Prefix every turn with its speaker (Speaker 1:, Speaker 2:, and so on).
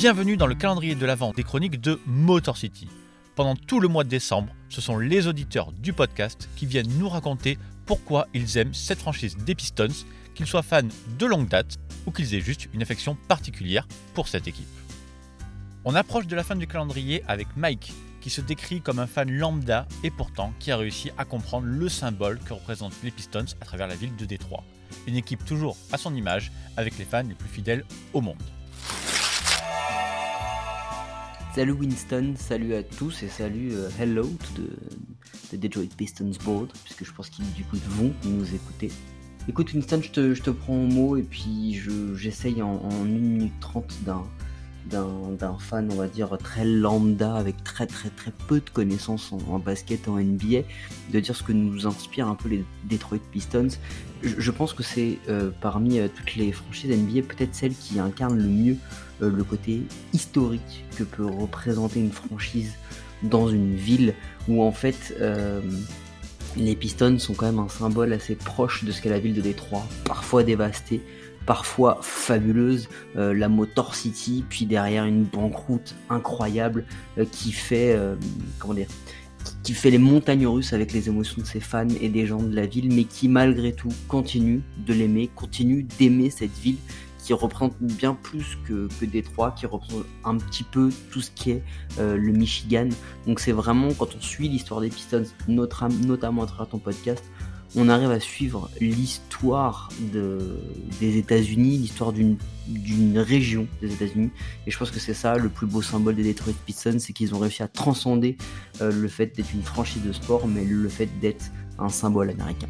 Speaker 1: Bienvenue dans le calendrier de l'Avent des chroniques de Motor City. Pendant tout le mois de décembre, ce sont les auditeurs du podcast qui viennent nous raconter pourquoi ils aiment cette franchise des Pistons, qu'ils soient fans de longue date ou qu'ils aient juste une affection particulière pour cette équipe. On approche de la fin du calendrier avec Mike, qui se décrit comme un fan lambda et pourtant qui a réussi à comprendre le symbole que représentent les Pistons à travers la ville de Détroit. Une équipe toujours à son image, avec les fans les plus fidèles au monde.
Speaker 2: Salut Winston, salut à tous et salut euh, hello to the, Detroit Pistons board, puisque je pense qu'ils vont nous écouter. Écoute Winston, je te, je te prends au mot et puis j'essaye en, en 1 minute 30 d'un d'un fan, on va dire, très lambda, avec très très très peu de connaissances en, basket, en NBA, de dire ce que nous inspire un peu les Detroit Pistons. Je, pense que c'est euh, parmi euh, toutes les franchises NBA peut-être celle qui incarne le mieux euh, le côté historique que peut représenter une franchise dans une ville où en fait les Pistons sont quand même un symbole assez proche de ce qu'est la ville de Détroit, parfois dévastée, parfois fabuleuse, euh, la Motor City, puis derrière une banqueroute incroyable euh, qui fait euh, comment dire les montagnes russes avec les émotions de ses fans et des gens de la ville, mais qui malgré tout continue de l'aimer, continue d'aimer cette ville qui représente bien plus que, que Détroit, qui représente un petit peu tout ce qui est le Michigan. Donc c'est vraiment quand on suit l'histoire des Pistons, notamment à travers ton podcast, on arrive à suivre l'histoire de, des États-Unis, l'histoire d'une, région des États-Unis. Et je pense que c'est ça le plus beau symbole des Detroit Pistons, c'est qu'ils ont réussi à transcender euh, le fait d'être une franchise de sport, mais le fait d'être un symbole américain.